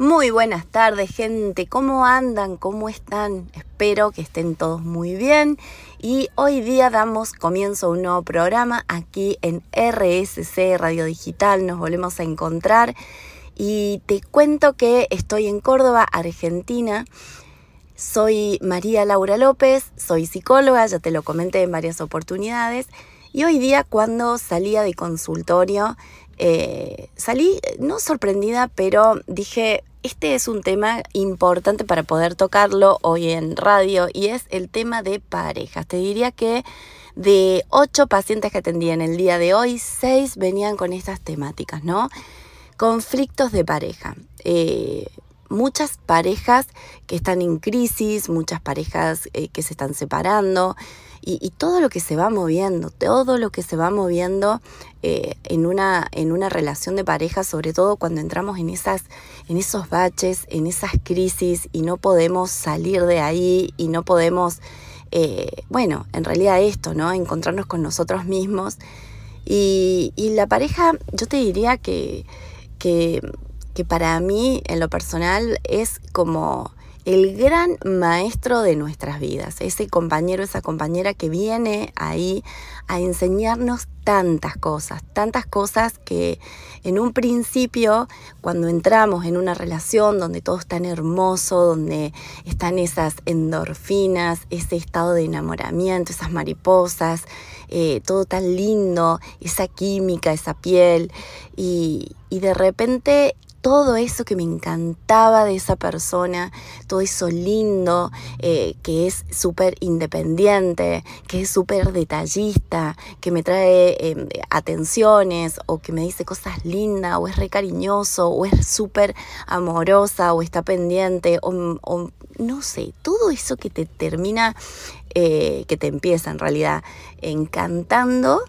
Muy buenas tardes, gente. ¿Cómo andan? ¿Cómo están? Espero que estén todos muy bien. Y hoy día damos comienzo a un nuevo programa aquí en RSC Radio Digital. Nos volvemos a encontrar. Y te cuento que estoy en Córdoba, Argentina. Soy María Laura López, soy psicóloga, ya te lo comenté en varias oportunidades. Y hoy día cuando salía de consultorio, eh, salí no sorprendida, pero dije, este es un tema importante para poder tocarlo hoy en radio y es el tema de parejas. Te diría que de ocho pacientes que atendí en el día de hoy, seis venían con estas temáticas, ¿no? Conflictos de pareja. Eh, muchas parejas que están en crisis, muchas parejas eh, que se están separando y, todo lo que se va moviendo, todo lo que se va moviendo eh, en, una, en una relación de pareja, sobre todo cuando entramos en, esas, en esos baches, en esas crisis y no podemos salir de ahí y no podemos, eh, bueno, en realidad esto, ¿no? Encontrarnos con nosotros mismos. Y, la pareja, yo te diría que que para mí en lo personal es como el gran maestro de nuestras vidas, ese compañero, esa compañera que viene ahí a enseñarnos tantas cosas, tantas cosas que en un principio, cuando entramos en una relación donde todo es tan hermoso, donde están esas endorfinas, ese estado de enamoramiento, esas mariposas, eh, todo tan lindo, esa química, esa piel, y, y de repente todo eso que me encantaba de esa persona, todo eso lindo, eh, que es súper independiente, que es súper detallista, que me trae em, atenciones o que me dice cosas lindas o es re cariñoso o es súper amorosa o está pendiente o, no sé, todo eso que te termina, eh, que te empieza en realidad encantando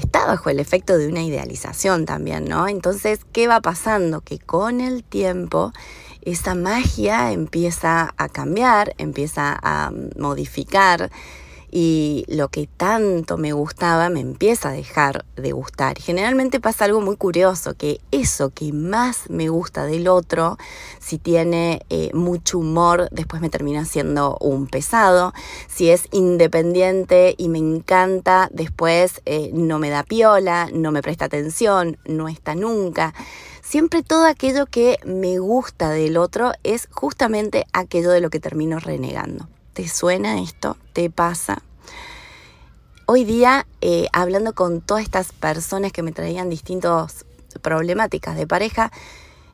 está bajo el efecto de una idealización también, ¿no? Entonces, ¿qué va pasando? Que con el tiempo esa magia empieza a cambiar, empieza a modificar y lo que tanto me gustaba me empieza a dejar de gustar. Generalmente pasa algo muy curioso, que eso que más me gusta del otro, si tiene eh, mucho humor, después me termina siendo un pesado. Si es independiente y me encanta, después eh, no me da piola, no me presta atención, no está nunca. Siempre todo aquello que me gusta del otro es justamente aquello de lo que termino renegando. ¿Te suena esto? ¿Te pasa? Hoy día, eh, hablando con todas estas personas que me traían distintas problemáticas de pareja,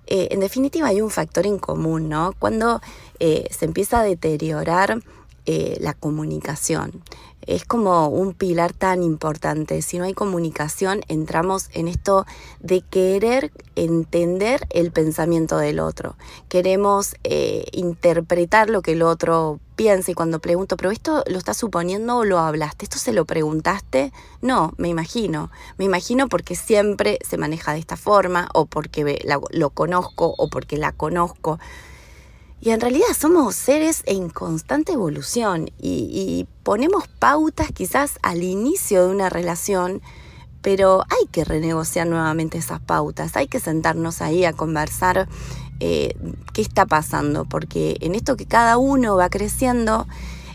eh, en definitiva hay un factor en común, ¿no? Cuando eh, se empieza a deteriorar la comunicación, es como un pilar tan importante. Si no hay comunicación, entramos en esto de querer entender el pensamiento del otro. Queremos interpretar lo que el otro piensa y cuando pregunto, pero esto lo estás suponiendo o lo hablaste, esto se lo preguntaste, no, me imagino, me imagino porque siempre se maneja de esta forma o porque lo conozco o porque la conozco. Y en realidad somos seres en constante evolución y, ponemos pautas quizás al inicio de una relación, pero hay que renegociar nuevamente esas pautas, hay que sentarnos ahí a conversar eh, qué está pasando, porque en esto que cada uno va creciendo,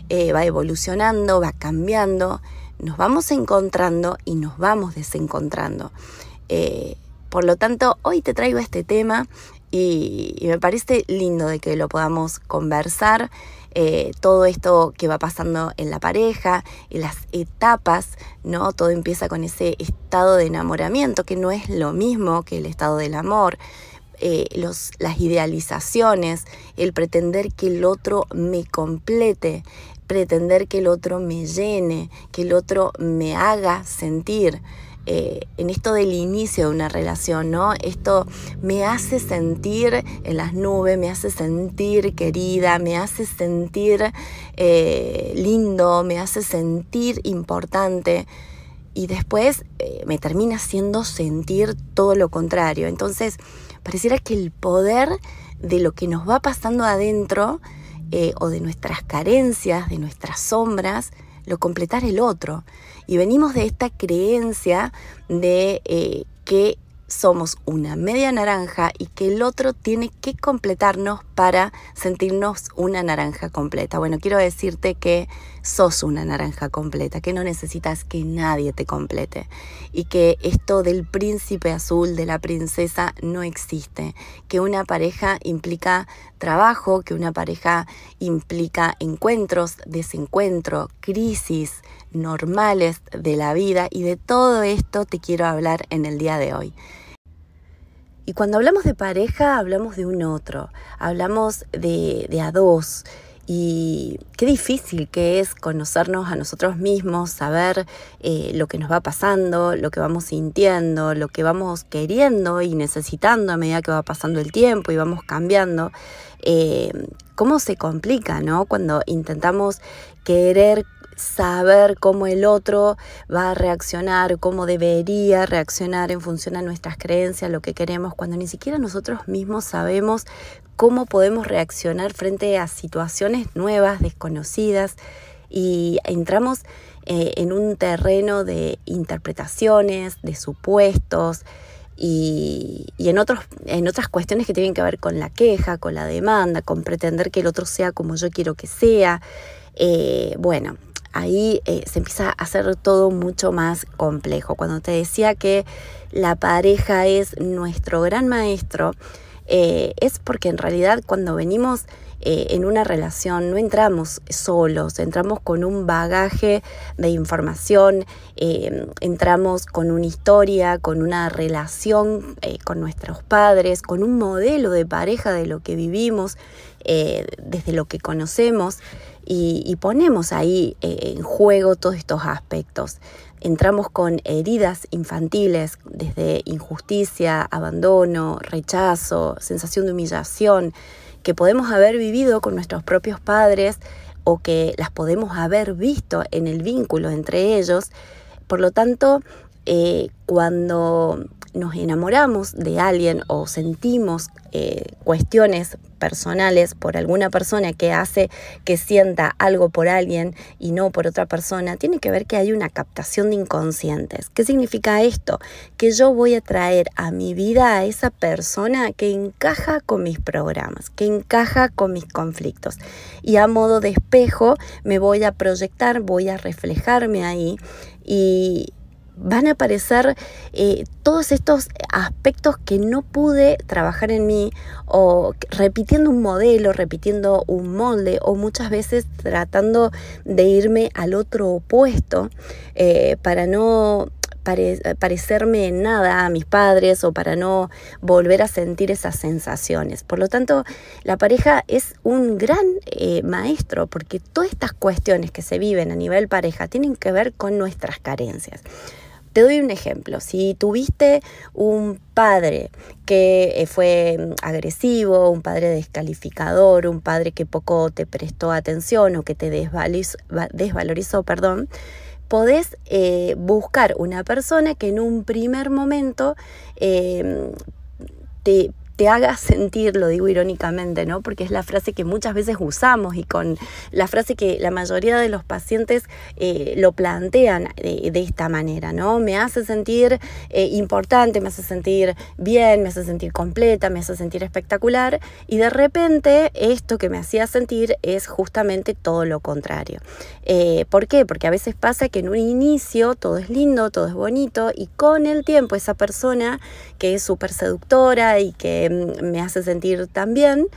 eh, va evolucionando, va cambiando, nos vamos encontrando y nos vamos desencontrando. Eh, por lo tanto, hoy te traigo este tema y, me parece lindo de que lo podamos conversar. Todo esto que va pasando en la pareja, en las etapas, ¿no? Todo empieza con ese estado de enamoramiento, que no es lo mismo que el estado del amor. Eh, los, las idealizaciones, el pretender que el otro me complete, pretender que el otro me llene, que el otro me haga sentir. Eh, en esto del inicio de una relación, ¿no? Esto me hace sentir en las nubes, me hace sentir querida, me hace sentir eh, lindo, me hace sentir importante y después eh, me termina haciendo sentir todo lo contrario. Entonces, pareciera que el poder de lo que nos va pasando adentro o de nuestras carencias, de nuestras sombras, lo completar el otro. Y venimos de esta creencia de eh, que somos una media naranja y que el otro tiene que completarnos para sentirnos una naranja completa. Bueno, quiero decirte que sos una naranja completa, que no necesitas que nadie te complete y que esto del príncipe azul, de la princesa, no existe, que una pareja implica trabajo, que una pareja implica encuentros, desencuentro, crisis normales de la vida y de todo esto te quiero hablar en el día de hoy. Y cuando hablamos de pareja, hablamos de un otro, hablamos de, a dos. Y qué difícil que es conocernos a nosotros mismos, saber eh, lo que nos va pasando, lo que vamos sintiendo, lo que vamos queriendo y necesitando a medida que va pasando el tiempo y vamos cambiando. Eh, cómo se complica, ¿no? Cuando intentamos querer saber cómo el otro va a reaccionar, cómo debería reaccionar en función a nuestras creencias, lo que queremos, cuando ni siquiera nosotros mismos sabemos cómo podemos reaccionar frente a situaciones nuevas, desconocidas, y entramos eh, en un terreno de interpretaciones, de supuestos, y, en, otros, en otras cuestiones que tienen que ver con la queja, con la demanda, con pretender que el otro sea como yo quiero que sea. Eh, bueno, ahí eh, se empieza a hacer todo mucho más complejo. Cuando te decía que la pareja es nuestro gran maestro, eh, es porque en realidad cuando venimos eh, en una relación no entramos solos, entramos con un bagaje de información, entramos con una historia, con una relación con nuestros padres, con un modelo de pareja de lo que vivimos, desde lo que conocemos y, ponemos ahí eh, en juego todos estos aspectos. Entramos con heridas infantiles desde injusticia, abandono, rechazo, sensación de humillación, que podemos haber vivido con nuestros propios padres o que las podemos haber visto en el vínculo entre ellos. Por lo tanto, eh, cuando nos enamoramos de alguien o sentimos eh, cuestiones personales por alguna persona que hace que sienta algo por alguien y no por otra persona, tiene que ver que hay una captación de inconscientes. ¿Qué significa esto? Que yo voy a traer a mi vida a esa persona que encaja con mis programas, que encaja con mis conflictos. Y a modo de espejo me voy a proyectar, voy a reflejarme ahí y, van a aparecer eh, todos estos aspectos que no pude trabajar en mí o repitiendo un modelo, repitiendo un molde o muchas veces tratando de irme al otro opuesto eh, para no parecerme nada a mis padres o para no volver a sentir esas sensaciones. Por lo tanto, la pareja es un gran eh, maestro porque todas estas cuestiones que se viven a nivel pareja tienen que ver con nuestras carencias. Te doy un ejemplo, si tuviste un padre que eh, fue mm, agresivo, un padre descalificador, un padre que poco te prestó atención o que te desvalorizó, perdón, podés eh, buscar una persona que en un primer momento eh, te te haga sentir, lo digo irónicamente, ¿no? Porque es la frase que muchas veces usamos y con la frase que la mayoría de los pacientes eh, lo plantean de, esta manera, ¿no? Me hace sentir eh, importante, me hace sentir bien, me hace sentir completa, me hace sentir espectacular y de repente esto que me hacía sentir es justamente todo lo contrario. Eh, ¿Por qué? Porque a veces pasa que en un inicio todo es lindo, todo es bonito y con el tiempo esa persona que es súper seductora y que me hace sentir tan bien,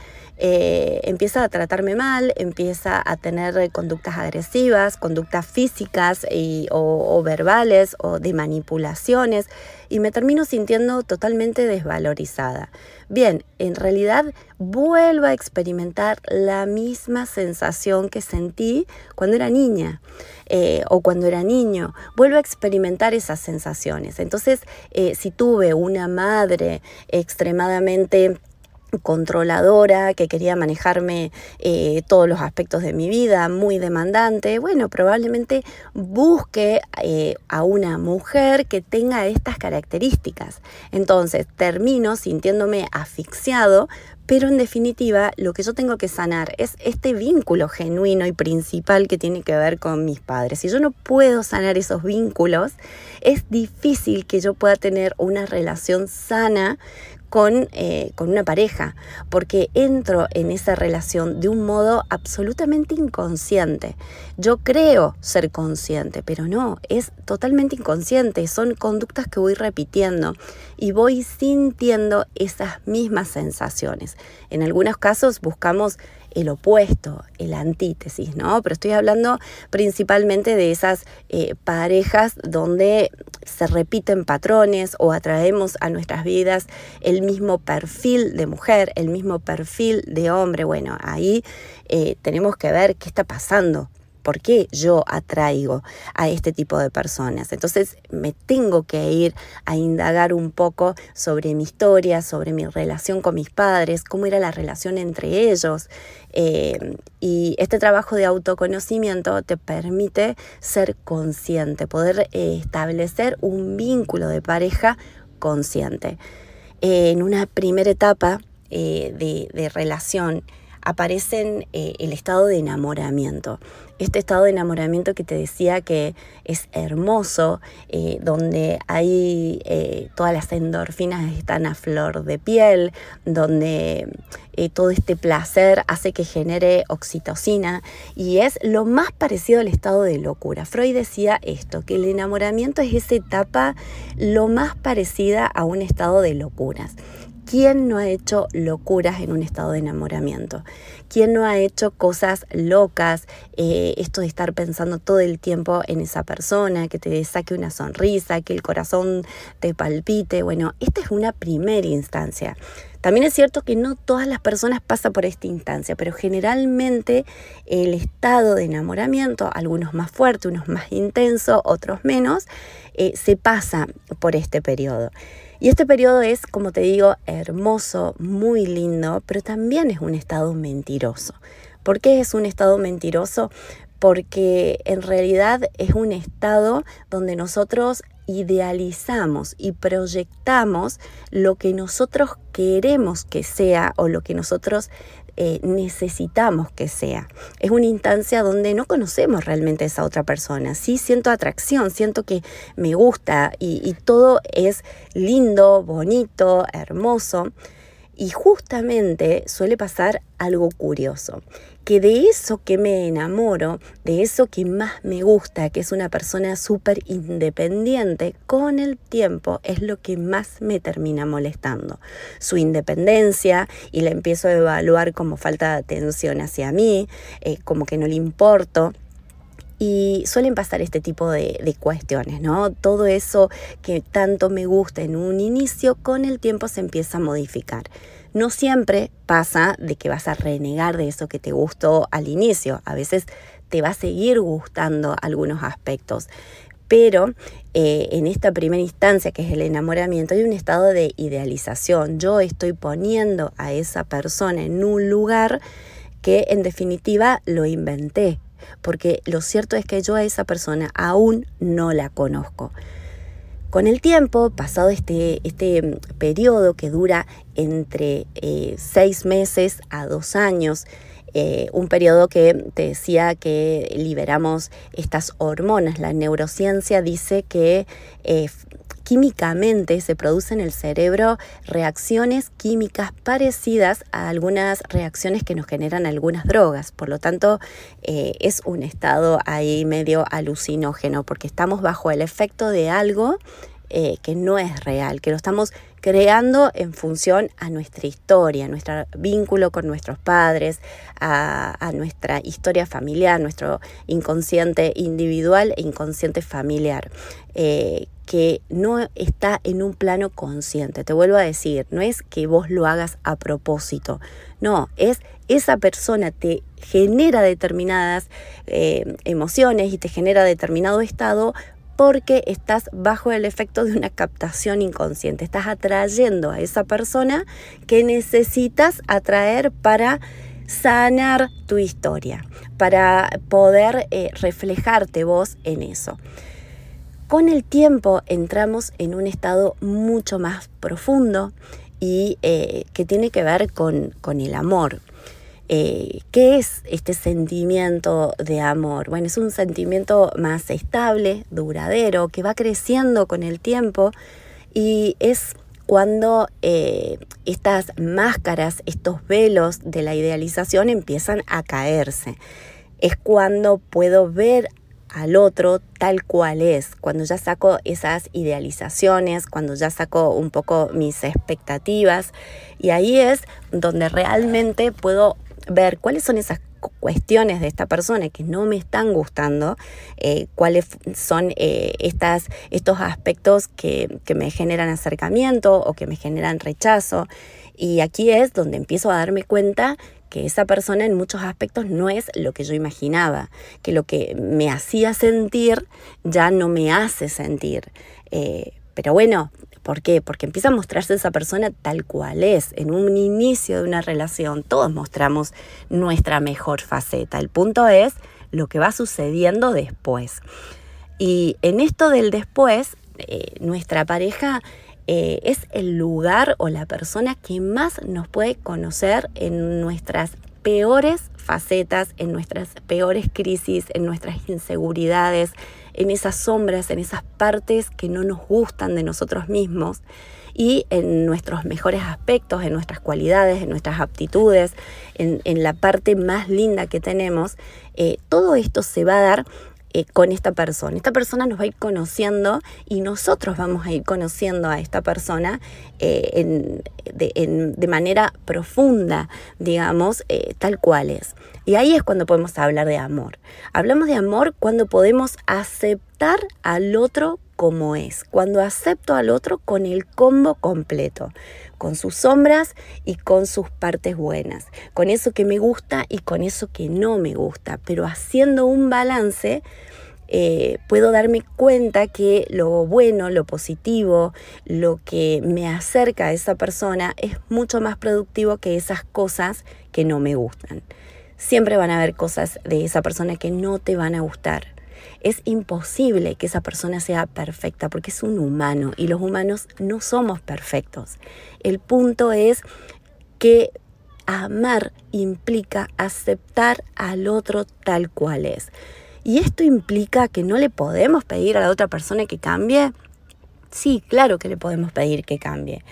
eh, empieza a tratarme mal, empieza a tener conductas agresivas, conductas físicas o, verbales o de manipulaciones y me termino sintiendo totalmente desvalorizada. Bien, en realidad vuelvo a experimentar la misma sensación que sentí cuando era niña eh, o cuando era niño. Vuelvo a experimentar esas sensaciones. Entonces, eh, si tuve una madre extremadamente controladora, que quería manejarme eh, todos los aspectos de mi vida, muy demandante, bueno, probablemente busque eh, a una mujer que tenga estas características. Entonces termino sintiéndome asfixiado, pero en definitiva lo que yo tengo que sanar es este vínculo genuino y principal que tiene que ver con mis padres. Si yo no puedo sanar esos vínculos, es difícil que yo pueda tener una relación sana con, eh, con una pareja, porque entro en esa relación de un modo absolutamente inconsciente. Yo creo ser consciente, pero no, es totalmente inconsciente, son conductas que voy repitiendo y voy sintiendo esas mismas sensaciones. En algunos casos buscamos el opuesto, el antítesis, ¿no? Pero estoy hablando principalmente de esas eh, parejas donde se repiten patrones o atraemos a nuestras vidas el mismo perfil de mujer, el mismo perfil de hombre. Bueno, ahí eh, tenemos que ver qué está pasando ¿Por qué yo atraigo a este tipo de personas? Entonces me tengo que ir a indagar un poco sobre mi historia, sobre mi relación con mis padres, cómo era la relación entre ellos. Eh, y este trabajo de autoconocimiento te permite ser consciente, poder eh, establecer un vínculo de pareja consciente. en una primera etapa eh, de, de relación, aparecen el estado de enamoramiento este estado de enamoramiento que te decía que es hermoso, eh, donde hay eh, todas las endorfinas están a flor de piel, donde eh, todo este placer hace que genere oxitocina y es lo más parecido al estado de locura. Freud decía esto, que el enamoramiento es esa etapa lo más parecida a un estado de locuras. ¿Quién no ha hecho locuras en un estado de enamoramiento? ¿Quién no ha hecho cosas locas? Eh, esto de estar pensando todo el tiempo en esa persona, que te saque una sonrisa, que el corazón te palpite. Bueno, esta es una primera instancia. También es cierto que no todas las personas pasan por esta instancia, pero generalmente el estado de enamoramiento, algunos más fuerte, unos más intenso, otros menos, eh, se pasa por este periodo. Y este periodo es, como te digo, hermoso, muy lindo, pero también es un estado mentiroso. ¿Por qué es un estado mentiroso? Porque en realidad es un estado donde nosotros idealizamos y proyectamos lo que nosotros queremos que sea o lo que nosotros eh, necesitamos que sea. Es una instancia donde no conocemos realmente a esa otra persona. Sí siento atracción, siento que me gusta y, y todo es lindo, bonito, hermoso. Y justamente suele pasar algo curioso, que de eso que me enamoro, de eso que más me gusta, que es una persona súper independiente, con el tiempo es lo que más me termina molestando. Su independencia y la empiezo a evaluar como falta de atención hacia mí, eh, como que no le importo. Y suelen pasar este tipo de, de, cuestiones, ¿no? Todo eso que tanto me gusta en un inicio, con el tiempo se empieza a modificar. No siempre pasa de que vas a renegar de eso que te gustó al inicio. A veces te va a seguir gustando algunos aspectos. Pero eh, en esta primera instancia, que es el enamoramiento, hay un estado de idealización. Yo estoy poniendo a esa persona en un lugar que en definitiva lo inventé, porque lo cierto es que yo a esa persona aún no la conozco. Con el tiempo, pasado este, este mm, periodo que dura entre eh, seis meses a dos años, eh, un periodo que te decía que liberamos estas hormonas. La neurociencia dice que eh, químicamente se producen en el cerebro reacciones químicas parecidas a algunas reacciones que nos generan algunas drogas. Por lo tanto, es un estado ahí medio alucinógeno porque estamos bajo el efecto de algo que no es real, que lo estamos creando en función a nuestra historia, a nuestro vínculo con nuestros padres, a, nuestra historia familiar, nuestro inconsciente individual e inconsciente familiar. Eh, que no está en un plano consciente. Te vuelvo a decir, no es que vos lo hagas a propósito, no, es esa persona te genera determinadas eh, emociones y te genera determinado estado porque estás bajo el efecto de una captación inconsciente. Estás atrayendo a esa persona que necesitas atraer para sanar tu historia, para poder eh, reflejarte vos en eso. Con el tiempo entramos en un estado mucho más profundo y eh, que tiene que ver con, el amor. Eh, ¿Qué es este sentimiento de amor? Bueno, es un sentimiento más estable, duradero, que va creciendo con el tiempo y es cuando eh, estas máscaras, estos velos de la idealización empiezan a caerse. Es cuando puedo ver al otro tal cual es, cuando ya saco esas idealizaciones, cuando ya saco un poco mis expectativas y ahí es donde realmente puedo ver cuáles son esas cuestiones de esta persona que no me están gustando, eh, cuáles son eh, estas, estos aspectos que, que me generan acercamiento o que me generan rechazo. Y aquí es donde empiezo a darme cuenta que esa persona en muchos aspectos no es lo que yo imaginaba, que lo que me hacía sentir ya no me hace sentir. Eh, pero bueno, ¿Por qué? Porque empieza a mostrarse esa persona tal cual es. En un inicio de una relación todos mostramos nuestra mejor faceta. El punto es lo que va sucediendo después. Y en esto del después, eh, nuestra pareja eh, es el lugar o la persona que más nos puede conocer en nuestras peores facetas, en nuestras peores crisis, en nuestras inseguridades, en esas sombras, en esas partes que no nos gustan de nosotros mismos y en nuestros mejores aspectos, en nuestras cualidades, en nuestras aptitudes, en, la parte más linda que tenemos. Eh, todo esto se va a dar eh, con esta persona. Esta persona nos va a ir conociendo y nosotros vamos a ir conociendo a esta persona eh, de, manera profunda, digamos, eh, tal cual es. Y ahí es cuando podemos hablar de amor. Hablamos de amor cuando podemos aceptar al otro como es, cuando acepto al otro con el combo completo, con sus sombras y con sus partes buenas, con eso que me gusta y con eso que no me gusta, pero haciendo un balance eh, puedo darme cuenta que lo bueno, lo positivo, lo que me acerca a esa persona es mucho más productivo que esas cosas que no me gustan. Siempre van a haber cosas de esa persona que no te van a gustar es imposible que esa persona sea perfecta porque es un humano y los humanos no somos perfectos. El punto es que amar implica aceptar al otro tal cual es. ¿Y esto implica que no le podemos pedir a la otra persona que cambie? Sí, claro que le podemos pedir que cambie.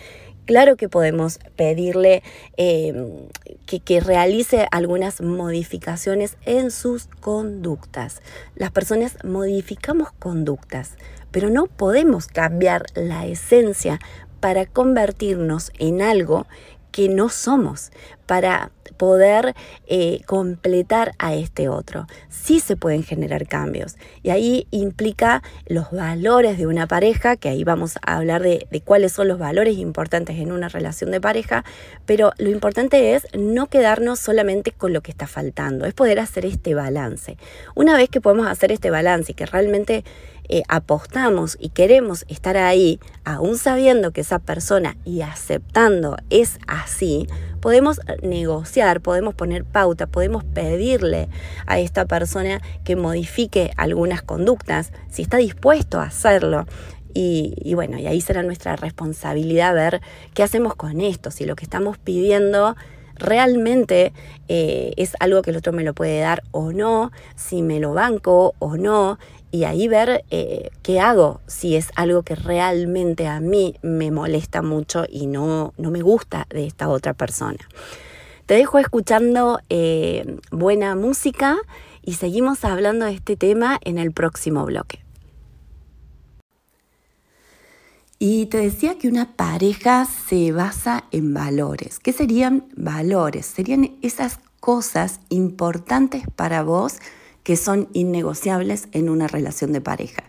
Claro que podemos pedirle em, que, realice algunas modificaciones en sus conductas. Las personas modificamos conductas, pero no podemos cambiar la esencia para convertirnos en algo que no somos para poder eh, completar a este otro. Sí se pueden generar cambios y ahí implica los valores de una pareja, que ahí vamos a hablar de, cuáles son los valores importantes en una relación de pareja, pero lo importante es no quedarnos solamente con lo que está faltando, es poder hacer este balance. Una vez que podemos hacer este balance y que realmente eh, apostamos y queremos estar ahí, aún sabiendo que esa persona y aceptando es así, podemos negociar, podemos poner pauta, podemos pedirle a esta persona que modifique algunas conductas, si está dispuesto a hacerlo. Y, bueno, y ahí será nuestra responsabilidad ver qué hacemos con esto, si lo que estamos pidiendo realmente eh, es algo que el otro me lo puede dar o no, si me lo banco o no, y ahí ver eh, qué hago, si es algo que realmente a mí me molesta mucho y no, no me gusta de esta otra persona. Te dejo escuchando eh, buena música y seguimos hablando de este tema en el próximo bloque. Y te decía que una pareja se basa en valores. ¿Qué serían valores? Serían esas cosas importantes para vos que son innegociables en una relación de pareja.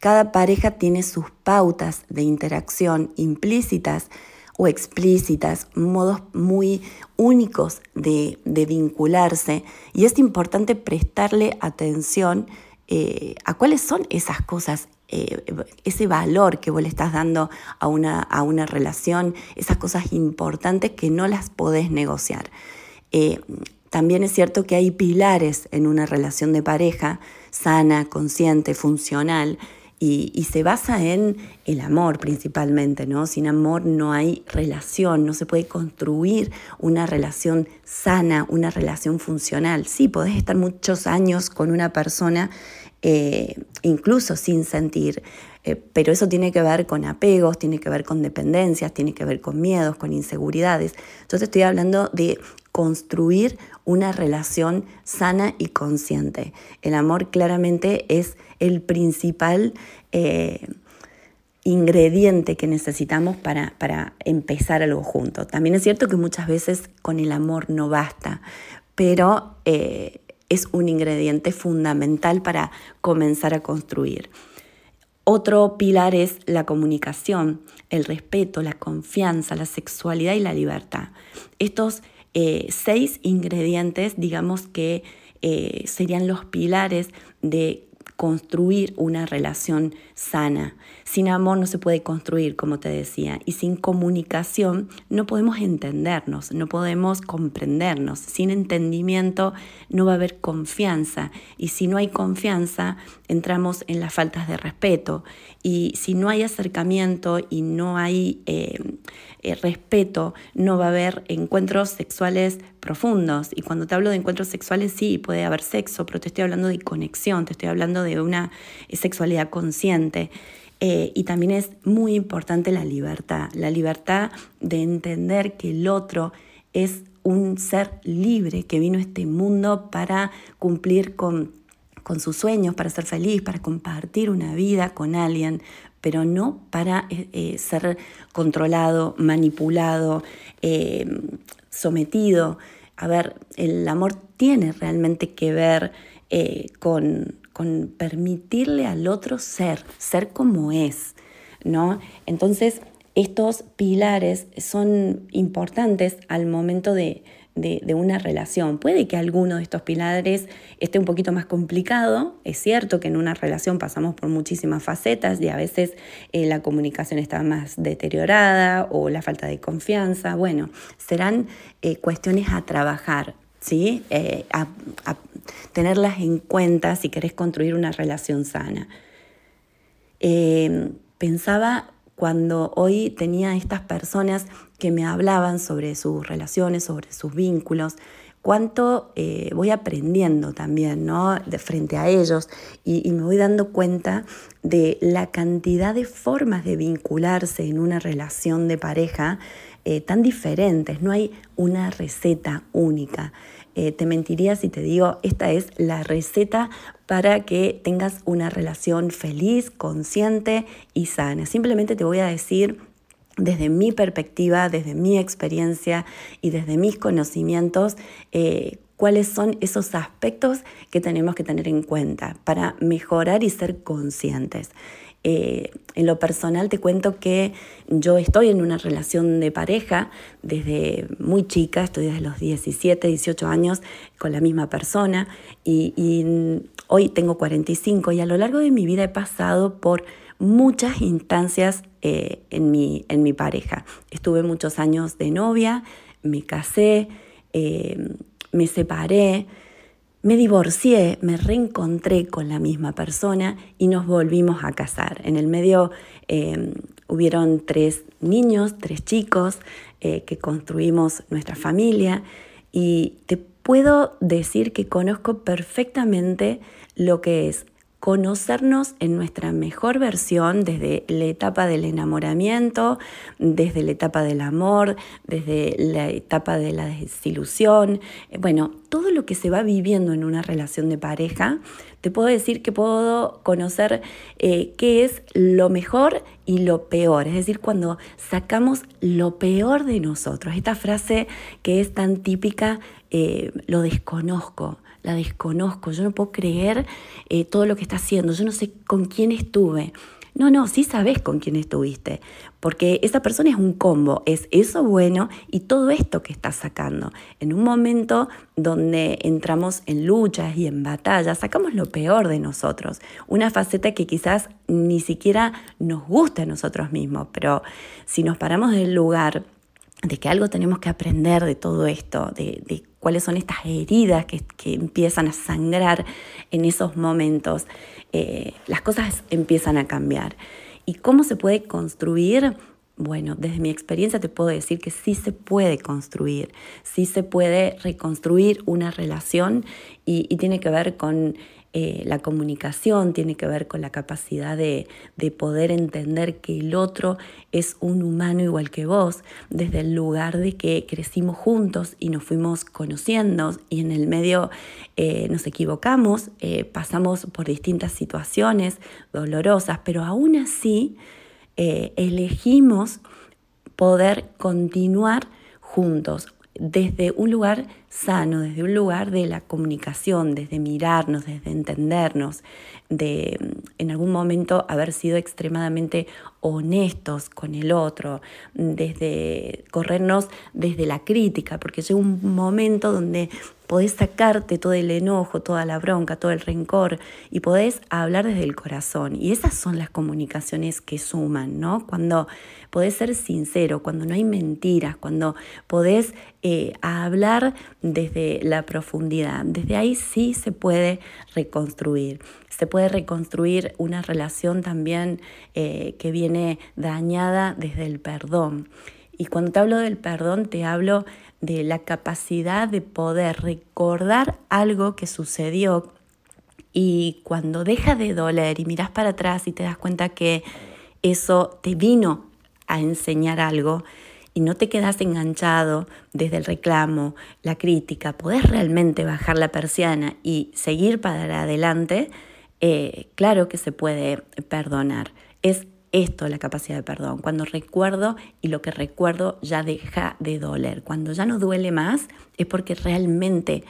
Cada pareja tiene sus pautas de interacción implícitas o explícitas, modos muy únicos de, vincularse y es importante prestarle atención eh, a cuáles son esas cosas eh, ese valor que vos le estás dando a una, a una relación, esas cosas importantes que no las podés negociar. Eh, también es cierto que hay pilares en una relación de pareja sana, consciente, funcional, y, se basa en el amor principalmente, ¿no? Sin amor no hay relación, no se puede construir una relación sana, una relación funcional. Sí, podés estar muchos años con una persona, eh, incluso sin sentir, eh, pero eso tiene que ver con apegos, tiene que ver con dependencias, tiene que ver con miedos, con inseguridades. Entonces estoy hablando de construir una relación sana y consciente. El amor claramente es el principal eh, ingrediente que necesitamos para, para empezar algo juntos. También es cierto que muchas veces con el amor no basta, pero eh, es un ingrediente fundamental para comenzar a construir. Otro pilar es la comunicación, el respeto, la confianza, la sexualidad y la libertad. Estos eh, seis ingredientes, digamos que eh, serían los pilares de construir una relación sana. Sin amor no se puede construir, como te decía, y sin comunicación no podemos entendernos, no podemos comprendernos. Sin entendimiento no va a haber confianza, y si no hay confianza entramos en las faltas de respeto, y si no hay acercamiento y no hay eh, eh, respeto, no va a haber encuentros sexuales profundos. Y cuando te hablo de encuentros sexuales, sí, puede haber sexo, pero te estoy hablando de conexión, te estoy hablando de una sexualidad consciente. Eh, y también es muy importante la libertad, la libertad de entender que el otro es un ser libre que vino a este mundo para cumplir con, sus sueños, para ser feliz, para compartir una vida con alguien, pero no para eh, eh, ser controlado, manipulado, sometido. A ver, el amor tiene realmente que ver con con permitirle al otro ser, ser como es, ¿no? Entonces, estos pilares son importantes al momento de, una relación. Puede que alguno de estos pilares esté un poquito más complicado. Es cierto que en una relación pasamos por muchísimas facetas y a veces eh, la comunicación está más deteriorada o la falta de confianza. Bueno, serán eh, cuestiones a trabajar. ¿sí? Eh, a, tenerlas en cuenta si querés construir una relación sana. Pensaba cuando hoy tenía estas personas que me hablaban sobre sus relaciones, sobre sus vínculos, cuánto eh, voy aprendiendo también, ¿no? De frente a ellos y, me voy dando cuenta de la cantidad de formas de vincularse en una relación de pareja tan diferentes. No hay una receta única. Eh, te mentiría si te digo, esta es la receta para que tengas una relación feliz, consciente y sana. Simplemente te voy a decir desde mi perspectiva, desde mi experiencia y desde mis conocimientos, eh, cuáles son esos aspectos que tenemos que tener en cuenta para mejorar y ser conscientes. Eh, en lo personal te cuento que yo estoy en una relación de pareja desde muy chica, estoy desde los 17, 18 años con la misma persona y, hoy tengo 45 y a lo largo de mi vida he pasado por muchas instancias eh, en, mi, en mi pareja. Estuve muchos años de novia, me casé, eh, me separé, me divorcié, me reencontré con la misma persona y nos volvimos a casar. En el medio em, hubieron tres niños, tres chicos eh, que construimos nuestra familia y te puedo decir que conozco perfectamente lo que es conocernos en nuestra mejor versión desde la etapa del enamoramiento, desde la etapa del amor, desde la etapa de la desilusión. Eh, bueno, todo lo que se va viviendo en una relación de pareja, te puedo decir que puedo conocer eh, qué es lo mejor y lo peor. Es decir, cuando sacamos lo peor de nosotros. Esta frase que es tan típica, eh, lo desconozco la desconozco, yo no puedo creer eh, todo lo que está haciendo, yo no sé con quién estuve. No, no, sí sabes con quién estuviste, porque esa persona es un combo, es eso bueno y todo esto que estás sacando. En un momento donde entramos en luchas y en batallas, sacamos lo peor de nosotros, una faceta que quizás ni siquiera nos gusta a nosotros mismos, pero si nos paramos del lugar de que algo tenemos que aprender de todo esto, de, cuáles son estas heridas que, empiezan a sangrar en esos momentos, eh, las cosas empiezan a cambiar. ¿Y cómo se puede construir? Bueno, desde mi experiencia te puedo decir que sí se puede construir, sí se puede reconstruir una relación y tiene que ver con eh, la comunicación, tiene que ver con la capacidad de, poder entender que el otro es un humano igual que vos, desde el lugar de que crecimos juntos y nos fuimos conociendo y en el medio eh, nos equivocamos, eh, pasamos por distintas situaciones dolorosas, pero aún así elegimos poder continuar juntos desde un lugar sano, desde un lugar de la comunicación, desde mirarnos, desde entendernos, de mm, en algún momento haber sido extremadamente honestos con el otro, desde corrernos desde la crítica, porque llega un momento donde podés sacarte todo el enojo, toda la bronca, todo el rencor y podés hablar desde el corazón. Y esas son las comunicaciones que suman, ¿no? Cuando podés ser sincero, cuando no hay mentiras, cuando podés eh, hablar desde la profundidad. Desde ahí sí se puede reconstruir. Se puede reconstruir una relación también eh, que viene dañada desde el perdón. Y cuando te hablo del perdón, te hablo de la capacidad de poder recordar algo que sucedió y cuando deja de doler y miras para atrás y te das cuenta que eso te vino a enseñar algo y no te quedas enganchado desde el reclamo, la crítica, podés realmente bajar la persiana y seguir para adelante, eh, claro que se puede perdonar. Es esto la capacidad de perdón, cuando recuerdo y lo que recuerdo ya deja de doler. Cuando ya no duele más es porque realmente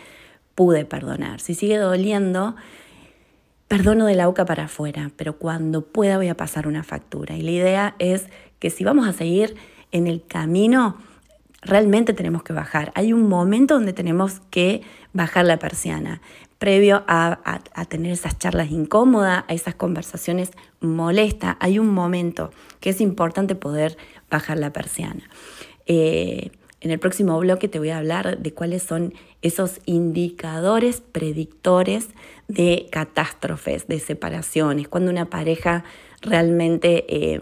pude perdonar. Si sigue doliendo, perdono de la boca para afuera, pero cuando pueda voy a pasar una factura. Y la idea es que si vamos a seguir en el camino, realmente tenemos que bajar. Hay un momento donde tenemos que bajar la persiana previo a, tener esas charlas incómodas, a esas conversaciones molestas, hay un momento que es importante poder bajar la persiana. Eh, en el próximo bloque te voy a hablar de cuáles son esos indicadores predictores de catástrofes, de separaciones, cuando una pareja realmente eh,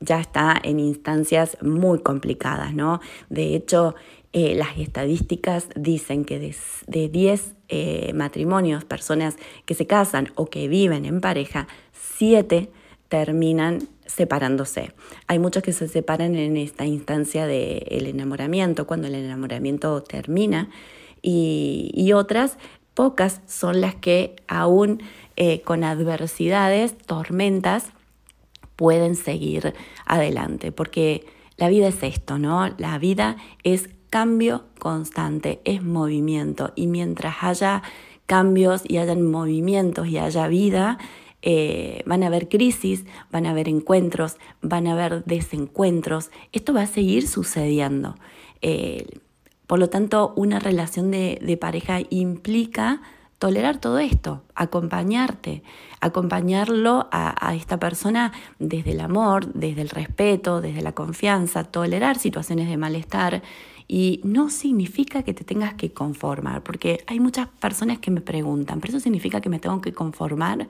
ya está en instancias muy complicadas, ¿no? De hecho, eh, las estadísticas dicen que de 10 eh, matrimonios, personas que se casan o que viven en pareja, 7 terminan separándose. Hay muchos que se separan en esta instancia del enamoramiento, cuando el enamoramiento termina, y, otras, pocas, son las que aún eh, con adversidades, tormentas, pueden seguir adelante, porque la vida es esto, ¿no? La vida es cambio constante, es movimiento y mientras haya cambios y hayan movimientos y haya vida, eh, van a haber crisis, van a haber encuentros, van a haber desencuentros. Esto va a seguir sucediendo. Eh, por lo tanto, una relación de, pareja implica tolerar todo esto, acompañarte, acompañarlo a, esta persona desde el amor, desde el respeto, desde la confianza, tolerar situaciones de malestar y no significa que te tengas que conformar, porque hay muchas personas que me preguntan, ¿pero eso significa que me tengo que conformar?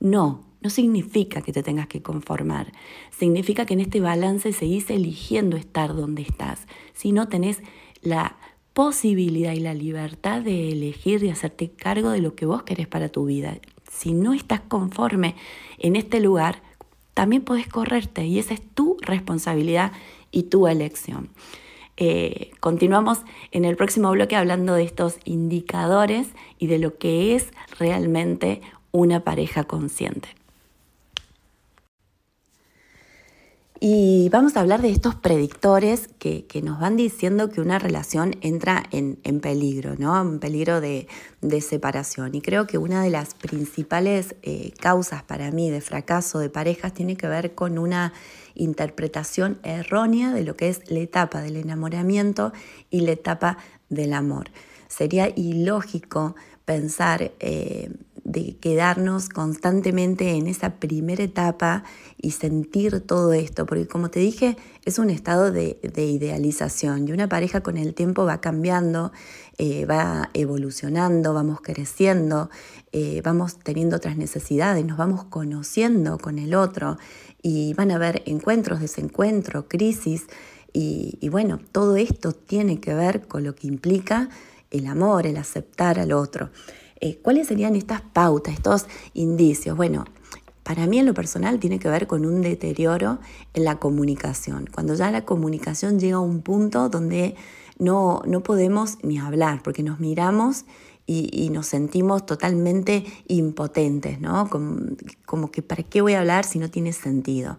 No, no significa que te tengas que conformar. Significa que en este balance seguís eligiendo estar donde estás. Si no tenés la posibilidad y la libertad de elegir y hacerte cargo de lo que vos querés para tu vida. Si no estás conforme en este lugar, también podés correrte y esa es tu responsabilidad y tu elección. Eh, continuamos en el próximo bloque hablando de estos indicadores y de lo que es realmente una pareja consciente. Y vamos a hablar de estos predictores que, nos van diciendo que una relación entra en, peligro, ¿no? En peligro de, separación. Y creo que una de las principales eh, causas para mí de fracaso de parejas tiene que ver con una interpretación errónea de lo que es la etapa del enamoramiento y la etapa del amor. Sería ilógico pensar eh, de quedarnos constantemente en esa primera etapa y sentir todo esto, porque como te dije, es un estado de, idealización y una pareja con el tiempo va cambiando, eh, va evolucionando, vamos creciendo, eh, vamos teniendo otras necesidades, nos vamos conociendo con el otro y van a haber encuentros, desencuentros, crisis y bueno, todo esto tiene que ver con lo que implica el amor, el aceptar al otro. Eh, ¿Cuáles serían estas pautas, estos indicios? Bueno, para mí en lo personal tiene que ver con un deterioro en la comunicación. Cuando ya la comunicación llega a un punto donde no, no podemos ni hablar, porque nos miramos y, nos sentimos totalmente impotentes, ¿no? Como, como que ¿para qué voy a hablar si no tiene sentido?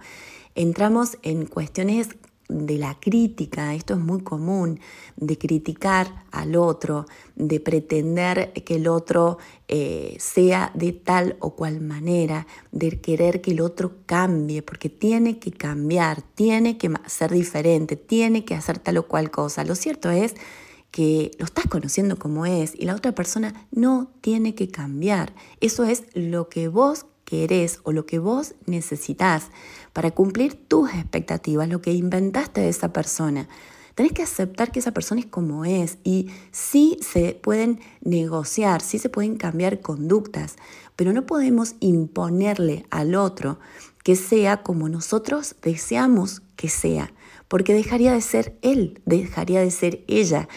Entramos en cuestiones de la crítica, esto es muy común, de criticar al otro, de pretender que el otro eh, sea de tal o cual manera, de querer que el otro cambie, porque tiene que cambiar, tiene que ser diferente, tiene que hacer tal o cual cosa. Lo cierto es que lo estás conociendo como es y la otra persona no tiene que cambiar. Eso es lo que vos querés o lo que vos necesitas para cumplir tus expectativas, lo que inventaste de esa persona. Tenés que aceptar que esa persona es como es y sí se pueden negociar, sí se pueden cambiar conductas, pero no podemos imponerle al otro que sea como nosotros deseamos que sea, porque dejaría de ser él, dejaría de ser ella.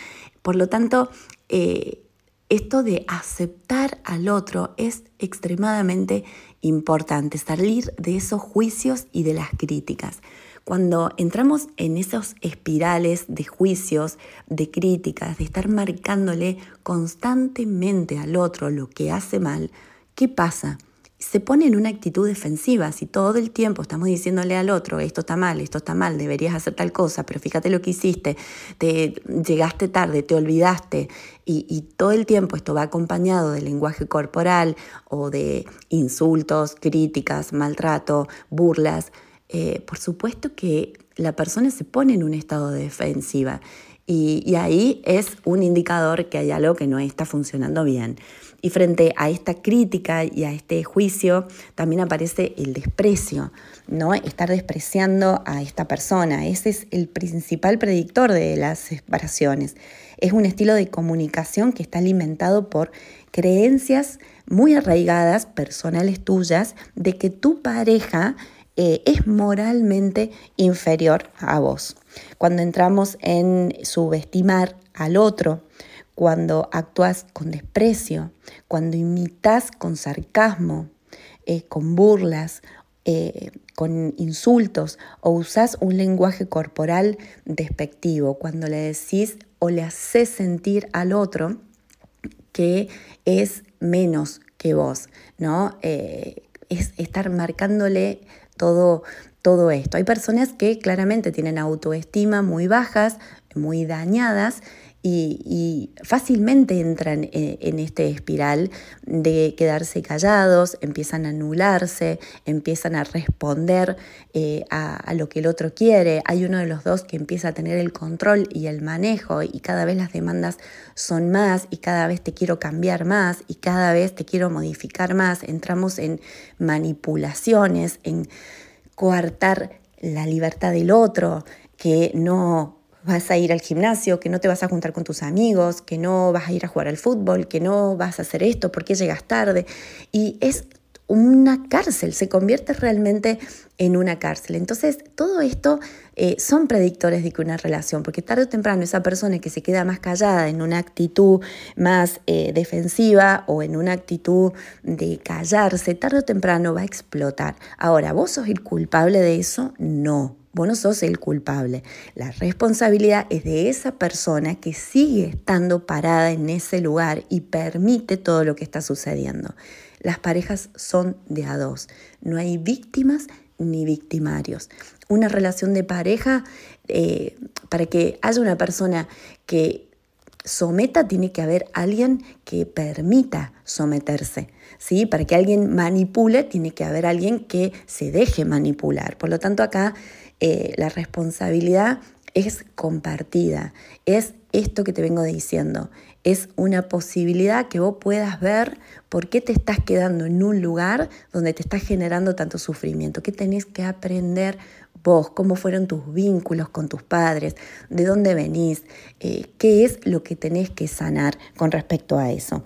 Por lo tanto, eh, esto de aceptar al otro es extremadamente importante, salir de esos juicios y de las críticas. Cuando entramos en esos espirales de juicios, de críticas, de estar marcándole constantemente al otro lo que hace mal, ¿qué pasa? Se pone en una actitud defensiva. Si todo el tiempo estamos diciéndole al otro, esto está mal, esto está mal, deberías hacer tal cosa, pero fíjate lo que hiciste, te llegaste tarde, te olvidaste, y, todo el tiempo esto va acompañado de lenguaje corporal o de insultos, críticas, maltrato, burlas, eh, por supuesto que la persona se pone en un estado de defensiva. y ahí es un indicador que hay algo que no está funcionando bien. Y frente a esta crítica y a este juicio también aparece el desprecio, ¿no? Estar despreciando a esta persona. Ese es el principal predictor de las separaciones. Es un estilo de comunicación que está alimentado por creencias muy arraigadas, personales tuyas, de que tu pareja eh, es moralmente inferior a vos. Cuando entramos en subestimar al otro, cuando actúas con desprecio, cuando imitas con sarcasmo, eh, con burlas, eh, con insultos o usas un lenguaje corporal despectivo, cuando le decís o le haces sentir al otro que es menos que vos, ¿no? Eh, es estar marcándole todo, todo esto. Hay personas que claramente tienen autoestima muy bajas, muy dañadas y, fácilmente entran eh, en, este espiral de quedarse callados, empiezan a anularse, empiezan a responder eh, a, lo que el otro quiere. Hay uno de los dos que empieza a tener el control y el manejo y cada vez las demandas son más y cada vez te quiero cambiar más y cada vez te quiero modificar más. Entramos en manipulaciones, en coartar la libertad del otro, que no vas a ir al gimnasio, que no te vas a juntar con tus amigos, que no vas a ir a jugar al fútbol, que no vas a hacer esto porque llegas tarde. Y es una cárcel, se convierte realmente en una cárcel. Entonces, todo esto eh, son predictores de que una relación, porque tarde o temprano esa persona que se queda más callada en una actitud más eh, defensiva o en una actitud de callarse, tarde o temprano va a explotar. Ahora, ¿vos sos el culpable de eso? No. Vos no sos el culpable. La responsabilidad es de esa persona que sigue estando parada en ese lugar y permite todo lo que está sucediendo. Las parejas son de a dos. No hay víctimas ni victimarios. Una relación de pareja, eh, para que haya una persona que someta, tiene que haber alguien que permita someterse. ¿sí? Para que alguien manipule, tiene que haber alguien que se deje manipular. Por lo tanto, acá eh, la responsabilidad es compartida, es esto que te vengo diciendo, es una posibilidad que vos puedas ver por qué te estás quedando en un lugar donde te está generando tanto sufrimiento, qué tenés que aprender vos, cómo fueron tus vínculos con tus padres, de dónde venís, eh, qué es lo que tenés que sanar con respecto a eso.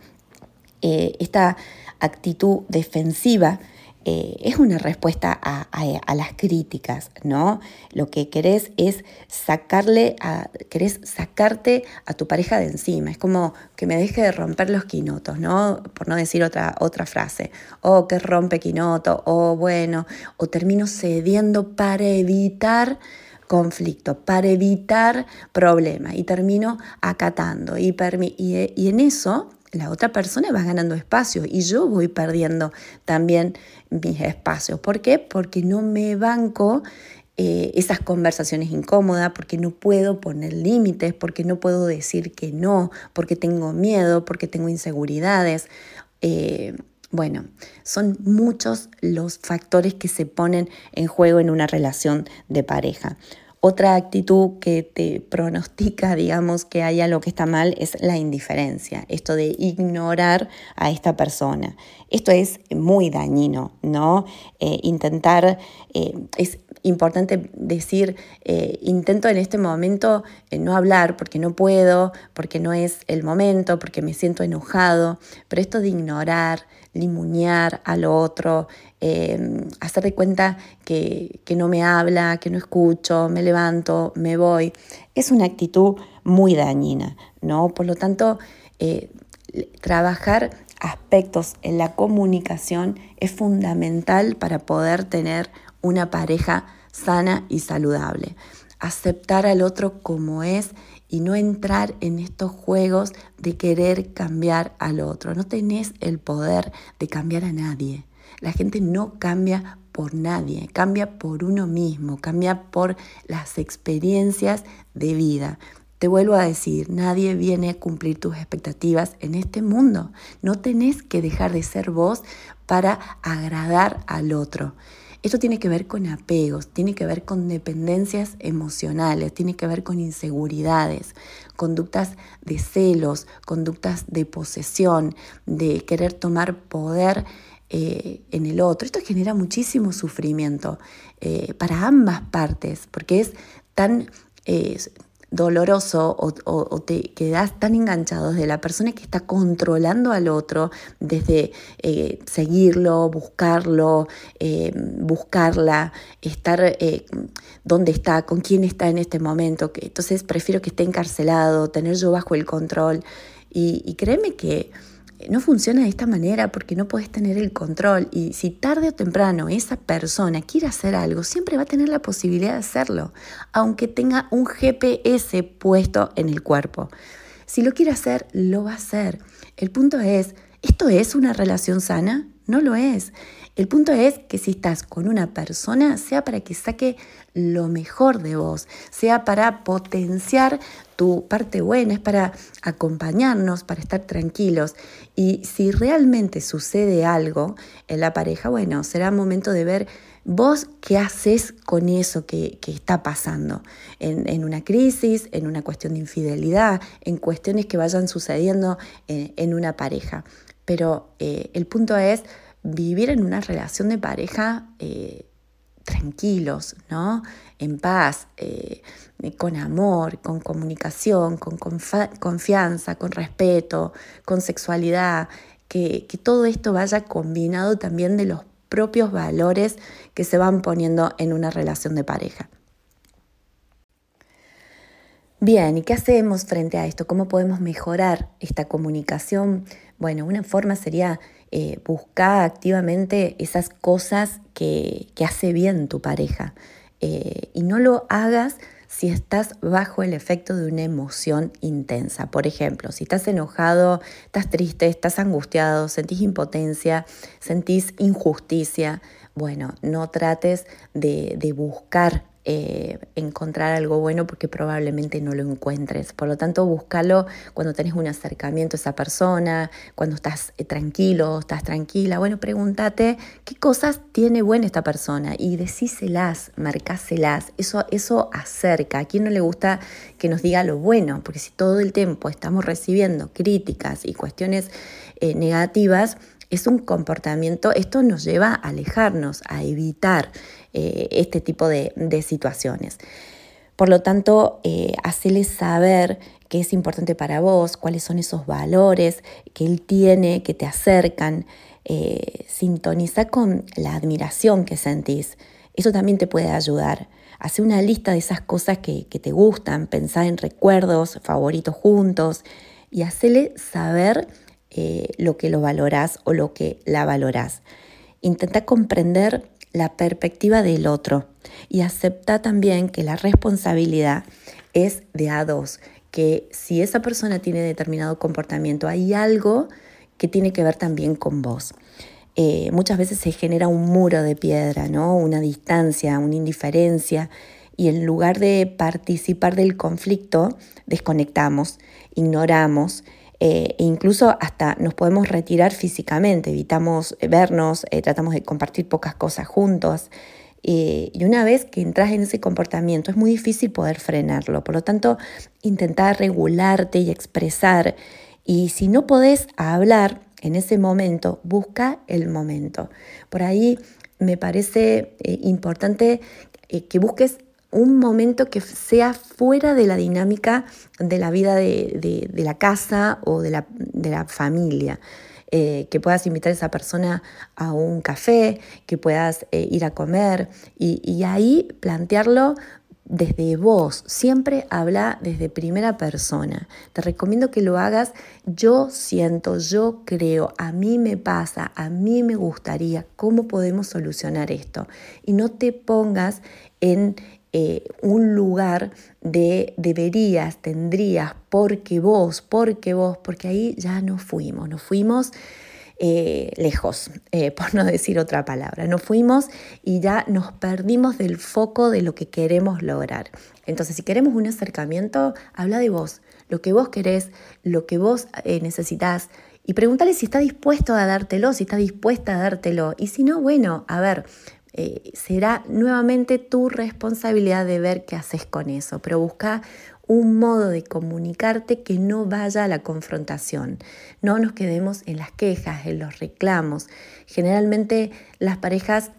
Eh, esta actitud defensiva eh, es una respuesta a, las críticas, ¿no? Lo que querés es sacarle, a, querés sacarte a tu pareja de encima. Es como que me deje de romper los quinotos, ¿no? Por no decir otra, otra frase. O que rompe quinoto, o bueno, o termino cediendo para evitar conflicto, para evitar problemas y termino acatando y, y en eso la otra persona va ganando espacio y yo voy perdiendo también mis espacios. ¿Por qué? Porque no me banco eh, esas conversaciones incómodas, porque no puedo poner límites, porque no puedo decir que no, porque tengo miedo, porque tengo inseguridades. Eh, bueno, son muchos los factores que se ponen en juego en una relación de pareja. Otra actitud que te pronostica, digamos, que hay algo que está mal es la indiferencia, esto de ignorar a esta persona. Esto es muy dañino, ¿no? Eh, intentar, eh, es importante decir, eh, intento en este momento no hablar porque no puedo, porque no es el momento, porque me siento enojado, pero esto de ignorar, limuñar al otro, eh, hacer de cuenta que, no me habla, que no escucho, me levanto, me voy, es una actitud muy dañina, ¿no? Por lo tanto, eh, trabajar aspectos en la comunicación es fundamental para poder tener una pareja sana y saludable. Aceptar al otro como es y no entrar en estos juegos de querer cambiar al otro. No tenés el poder de cambiar a nadie. La gente no cambia por nadie, cambia por uno mismo, cambia por las experiencias de vida. Te vuelvo a decir, nadie viene a cumplir tus expectativas en este mundo. No tenés que dejar de ser vos para agradar al otro. Esto tiene que ver con apegos, tiene que ver con dependencias emocionales, tiene que ver con inseguridades, conductas de celos, conductas de posesión, de querer tomar poder eh, en el otro. Esto genera muchísimo sufrimiento eh, para ambas partes, porque es tan eh, doloroso o, te quedas tan enganchado de la persona que está controlando al otro, desde eh, seguirlo, buscarlo, eh, buscarla, estar eh, dónde está, con quién está en este momento. Entonces prefiero que esté encarcelado, tener yo bajo el control. y créeme que no funciona de esta manera porque no puedes tener el control y si tarde o temprano esa persona quiere hacer algo, siempre va a tener la posibilidad de hacerlo, aunque tenga un GPS puesto en el cuerpo. Si lo quiere hacer, lo va a hacer. El punto es, ¿esto es una relación sana? No lo es. El punto es que si estás con una persona, sea para que saque lo mejor de vos, sea para potenciar tu parte buena, es para acompañarnos, para estar tranquilos. Y si realmente sucede algo en la pareja, bueno, será momento de ver vos qué haces con eso que, está pasando, en, una crisis, en una cuestión de infidelidad, en cuestiones que vayan sucediendo en, una pareja. Pero eh, el punto es vivir en una relación de pareja eh, tranquilos, ¿no? En paz, eh, con amor, con comunicación, con confianza, con respeto, con sexualidad, que, que todo esto vaya combinado también de los propios valores que se van poniendo en una relación de pareja. Bien, ¿y qué hacemos frente a esto? ¿Cómo podemos mejorar esta comunicación? Bueno, una forma sería eh, buscar activamente esas cosas que, hace bien tu pareja. Eh, y no lo hagas si estás bajo el efecto de una emoción intensa. Por ejemplo, si estás enojado, estás triste, estás angustiado, sentís impotencia, sentís injusticia, bueno, no trates de buscar eh, encontrar algo bueno porque probablemente no lo encuentres. Por lo tanto, búscalo cuando tenés un acercamiento a esa persona, cuando estás eh, tranquilo, estás tranquila. Bueno, pregúntate qué cosas tiene buena esta persona y decíselas, marcáselas. Eso, eso acerca. ¿A quién no le gusta que nos diga lo bueno? Porque si todo el tiempo estamos recibiendo críticas y cuestiones eh, negativas, es un comportamiento, esto nos lleva a alejarnos, a evitar eh, este tipo de, situaciones. Por lo tanto, eh, hacerle saber qué es importante para vos, cuáles son esos valores que él tiene, que te acercan. Eh, sintoniza con la admiración que sentís. Eso también te puede ayudar. Hace una lista de esas cosas que, te gustan, pensá en recuerdos, favoritos juntos y hacele saber eh, lo que lo valorás o lo que la valorás. Intenta comprender la perspectiva del otro y acepta también que la responsabilidad es de a dos, que si esa persona tiene determinado comportamiento, hay algo que tiene que ver también con vos. Eh, muchas veces se genera un muro de piedra, ¿no? una distancia, una indiferencia, y en lugar de participar del conflicto, desconectamos, ignoramos eh, e incluso hasta nos podemos retirar físicamente, evitamos vernos, eh, tratamos de compartir pocas cosas juntos. Eh, y una vez que entras en ese comportamiento es muy difícil poder frenarlo. Por lo tanto, intentar regularte y expresar. Y si no podés hablar en ese momento, busca el momento. Por ahí me parece importante que busques un momento que sea fuera de la dinámica de la vida de, la casa o de la, familia. Eh, que puedas invitar a esa persona a un café, que puedas eh, ir a comer y, ahí plantearlo desde vos, siempre habla desde primera persona. Te recomiendo que lo hagas, yo siento, yo creo, a mí me pasa, a mí me gustaría, ¿cómo podemos solucionar esto? Y no te pongas en eh, un lugar de deberías, tendrías, porque vos, porque vos, porque ahí ya no fuimos, nos fuimos eh, lejos, eh, por no decir otra palabra, nos fuimos y ya nos perdimos del foco de lo que queremos lograr. Entonces, si queremos un acercamiento, habla de vos, lo que vos querés, lo que vos necesitas. Y pregúntale si está dispuesto a dártelo, si está dispuesta a dártelo. Y si no, bueno, a ver, eh, será nuevamente tu responsabilidad de ver qué haces con eso, pero busca un modo de comunicarte que no vaya a la confrontación. No nos quedemos en las quejas, en los reclamos. Generalmente las parejas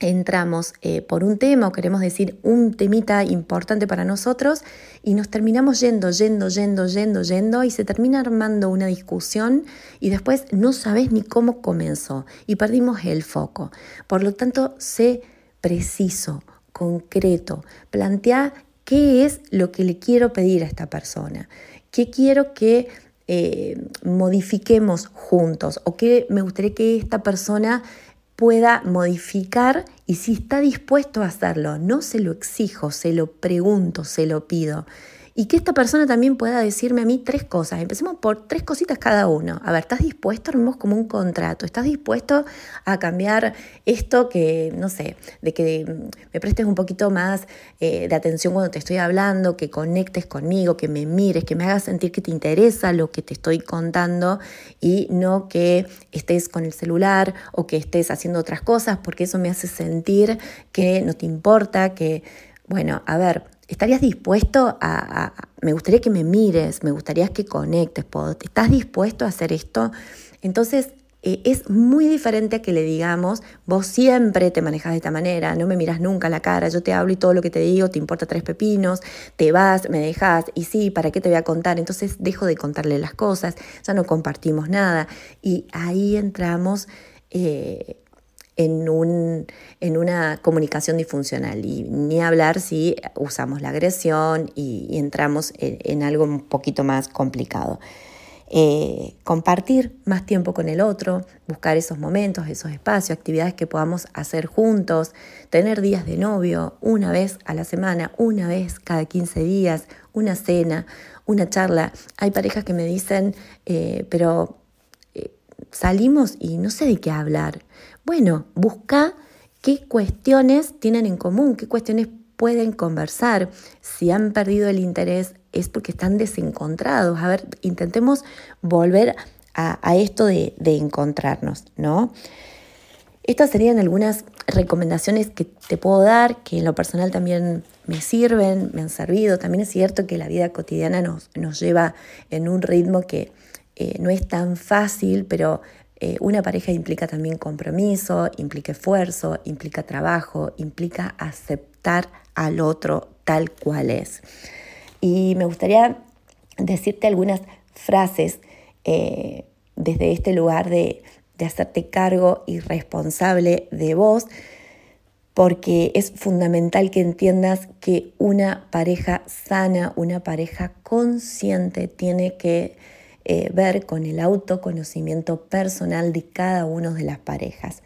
entramos eh, por un tema o queremos decir un temita importante para nosotros y nos terminamos yendo, yendo, yendo, yendo, yendo y se termina armando una discusión y después no sabes ni cómo comenzó y perdimos el foco. Por lo tanto, sé preciso, concreto, plantea qué es lo que le quiero pedir a esta persona, qué quiero que eh, modifiquemos juntos o qué me gustaría que esta persona pueda modificar y si está dispuesto a hacerlo, no se lo exijo, se lo pregunto, se lo pido y que esta persona también pueda decirme a mí tres cosas. Empecemos por tres cositas cada uno. A ver, ¿estás dispuesto? Armemos como un contrato. ¿Estás dispuesto a cambiar esto que, no sé, de que me prestes un poquito más eh, de atención cuando te estoy hablando, que conectes conmigo, que me mires, que me hagas sentir que te interesa lo que te estoy contando y no que estés con el celular o que estés haciendo otras cosas, porque eso me hace sentir que no te importa, que, bueno, a ver, ¿Estarías dispuesto a, me gustaría que me mires, me gustaría que conectes, ¿estás dispuesto a hacer esto? Entonces, eh, es muy diferente a que le digamos, vos siempre te manejas de esta manera, no me miras nunca a la cara, yo te hablo y todo lo que te digo te importa tres pepinos, te vas, me dejas, y sí, ¿para qué te voy a contar? Entonces dejo de contarle las cosas, ya no compartimos nada. Y ahí entramos eh, en, un, en una comunicación disfuncional y ni hablar si usamos la agresión y, entramos en, algo un poquito más complicado. eh, compartir más tiempo con el otro, buscar esos momentos, esos espacios, actividades que podamos hacer juntos, tener días de novio una vez a la semana, una vez cada 15 días, una cena, una charla. Hay parejas que me dicen, eh, pero eh, salimos y no sé de qué hablar. Bueno, busca qué cuestiones tienen en común, qué cuestiones pueden conversar. Si han perdido el interés es porque están desencontrados. A ver, intentemos volver a, esto de, encontrarnos, ¿no? Estas serían algunas recomendaciones que te puedo dar, que en lo personal también me sirven, me han servido. También es cierto que la vida cotidiana nos, nos lleva en un ritmo que eh, no es tan fácil, pero eh, una pareja implica también compromiso, implica esfuerzo, implica trabajo, implica aceptar al otro tal cual es. Y me gustaría decirte algunas frases eh, desde este lugar de, de hacerte cargo y responsable de vos, porque es fundamental que entiendas que una pareja sana, una pareja consciente tiene que eh, ver con el autoconocimiento personal de cada una de las parejas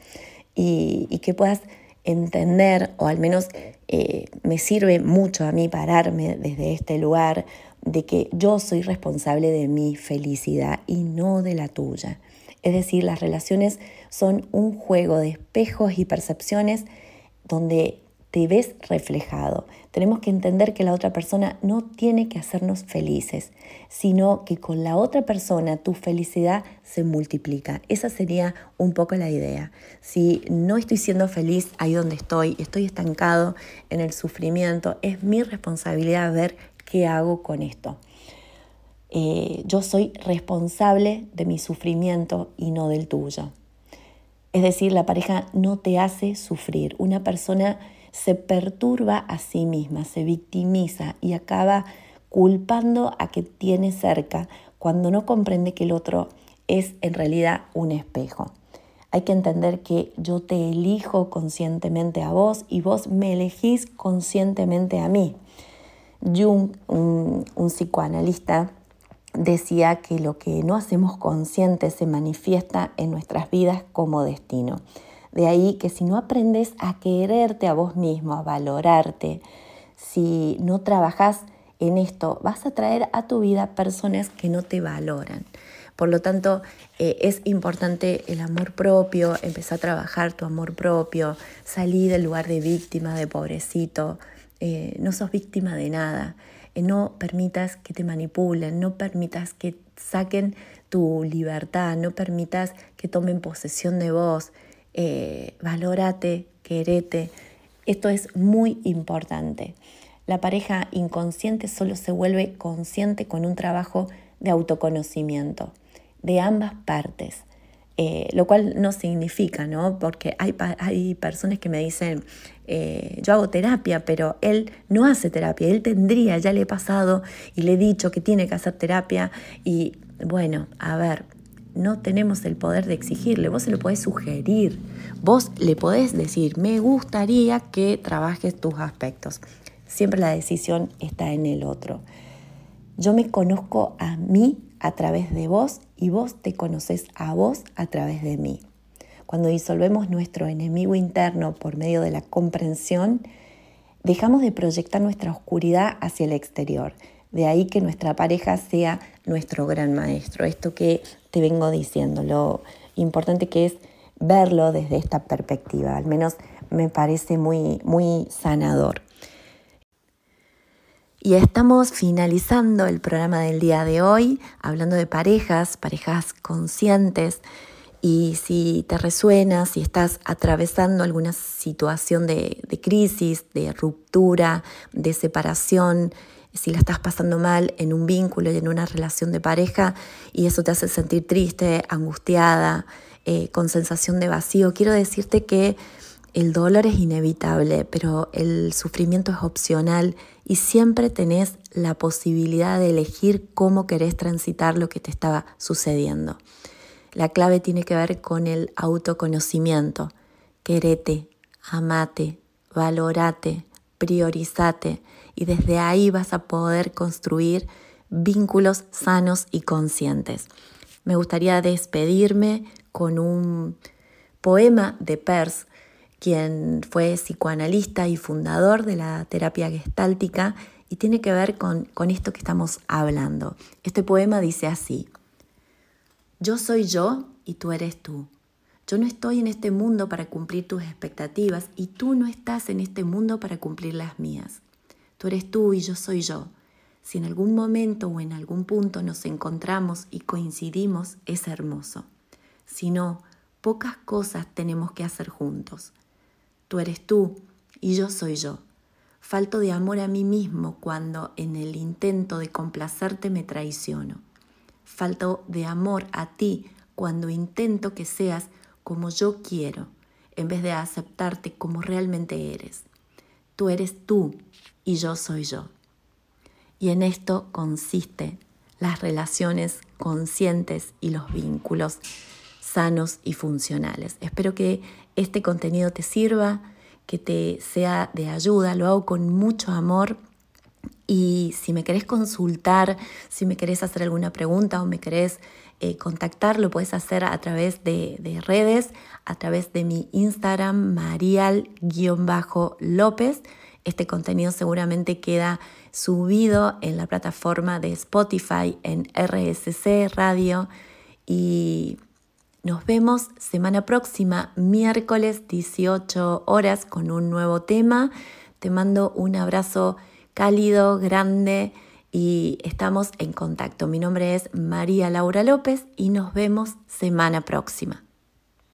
y, que puedas entender, o al menos eh, me sirve mucho a mí pararme desde este lugar, de que yo soy responsable de mi felicidad y no de la tuya. Es decir, las relaciones son un juego de espejos y percepciones donde te ves reflejado. Tenemos que entender que la otra persona no tiene que hacernos felices, sino que con la otra persona tu felicidad se multiplica. Esa sería un poco la idea. Si no estoy siendo feliz ahí donde estoy, estoy estancado en el sufrimiento, es mi responsabilidad ver qué hago con esto. Eh, yo soy responsable de mi sufrimiento y no del tuyo. Es decir, la pareja no te hace sufrir. Una persona se perturba a sí misma, se victimiza y acaba culpando a que tiene cerca cuando no comprende que el otro es en realidad un espejo. Hay que entender que yo te elijo conscientemente a vos y vos me elegís conscientemente a mí. Jung, un, un psicoanalista, decía que lo que no hacemos consciente se manifiesta en nuestras vidas como destino. De ahí que si no aprendes a quererte a vos mismo, a valorarte, si no trabajas en esto, vas a traer a tu vida personas que no te valoran. Por lo tanto, eh, es importante el amor propio, empezar a trabajar tu amor propio, salir del lugar de víctima, de pobrecito. Eh, no sos víctima de nada. Eh, no permitas que te manipulen, no permitas que saquen tu libertad, no permitas que tomen posesión de vos eh, valórate, querete. Esto es muy importante. La pareja inconsciente solo se vuelve consciente con un trabajo de autoconocimiento de ambas partes. Eh, lo cual no significa, ¿no? Porque hay, hay personas que me dicen, eh, yo hago terapia, pero él no hace terapia, él tendría, ya le he pasado y le he dicho que tiene que hacer terapia y bueno, a ver, no tenemos el poder de exigirle, vos se lo podés sugerir, vos le podés decir, me gustaría que trabajes tus aspectos. Siempre la decisión está en el otro. Yo me conozco a mí a través de vos y vos te conoces a vos a través de mí. Cuando disolvemos nuestro enemigo interno por medio de la comprensión, dejamos de proyectar nuestra oscuridad hacia el exterior. De ahí que nuestra pareja sea nuestro gran maestro. Esto que te vengo diciendo, lo importante que es verlo desde esta perspectiva, al menos me parece muy, muy sanador. Y estamos finalizando el programa del día de hoy, hablando de parejas, parejas conscientes. Y si te resuena, si estás atravesando alguna situación de, crisis, de ruptura, de separación, si la estás pasando mal en un vínculo y en una relación de pareja y eso te hace sentir triste, angustiada, eh, con sensación de vacío, quiero decirte que el dolor es inevitable, pero el sufrimiento es opcional y siempre tenés la posibilidad de elegir cómo querés transitar lo que te estaba sucediendo. La clave tiene que ver con el autoconocimiento. Querete, amate, valorate, priorizate y desde ahí vas a poder construir vínculos sanos y conscientes. Me gustaría despedirme con un poema de Peirce, quien fue psicoanalista y fundador de la terapia gestáltica y tiene que ver con, con esto que estamos hablando. Este poema dice así, yo soy yo y tú eres tú. Yo no estoy en este mundo para cumplir tus expectativas y tú no estás en este mundo para cumplir las mías. Tú eres tú y yo soy yo. Si en algún momento o en algún punto nos encontramos y coincidimos, es hermoso. Si no, pocas cosas tenemos que hacer juntos. Tú eres tú y yo soy yo. Falto de amor a mí mismo cuando en el intento de complacerte me traiciono. Falto de amor a ti cuando intento que seas como yo quiero, en vez de aceptarte como realmente eres. Tú eres tú y yo soy yo. Y en esto consiste las relaciones conscientes y los vínculos sanos y funcionales. Espero que este contenido te sirva, que te sea de ayuda, lo hago con mucho amor y si me querés consultar, si me querés hacer alguna pregunta o me querés eh, contactar, lo puedes hacer a través de, de redes, a través de mi Instagram, marial-lópez. Este contenido seguramente queda subido en la plataforma de Spotify, en RSC Radio. Y nos vemos semana próxima, miércoles 18 horas, con un nuevo tema. Te mando un abrazo cálido, grande y estamos en contacto. Mi nombre es María Laura López y nos vemos semana próxima.